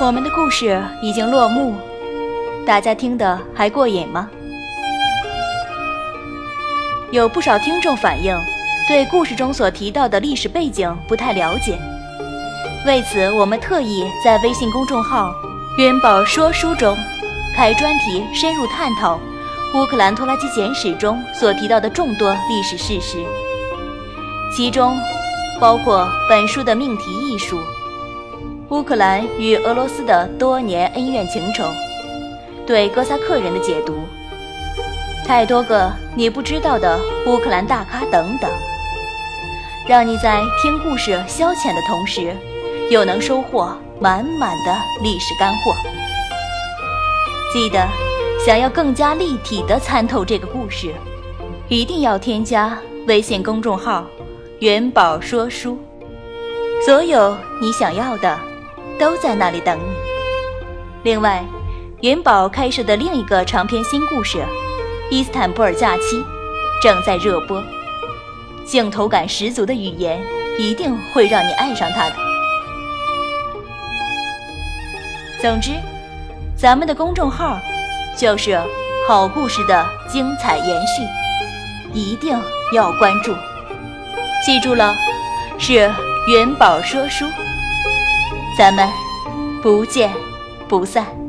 我们的故事已经落幕，大家听得还过瘾吗？有不少听众反映，对故事中所提到的历史背景不太了解。为此，我们特意在微信公众号“云宝说书”中开专题，深入探讨乌克兰拖拉机简史中所提到的众多历史事实，其中包括本书的命题艺术。乌克兰与俄罗斯的多年恩怨情仇，对哥萨克人的解读，太多个你不知道的乌克兰大咖等等，让你在听故事消遣的同时，又能收获满满的历史干货。记得，想要更加立体的参透这个故事，一定要添加微信公众号“元宝说书”，所有你想要的。都在那里等你。另外，元宝开设的另一个长篇新故事《伊斯坦布尔假期》正在热播，镜头感十足的语言一定会让你爱上它的。总之，咱们的公众号就是好故事的精彩延续，一定要关注。记住了，是元宝说书。咱们不见不散。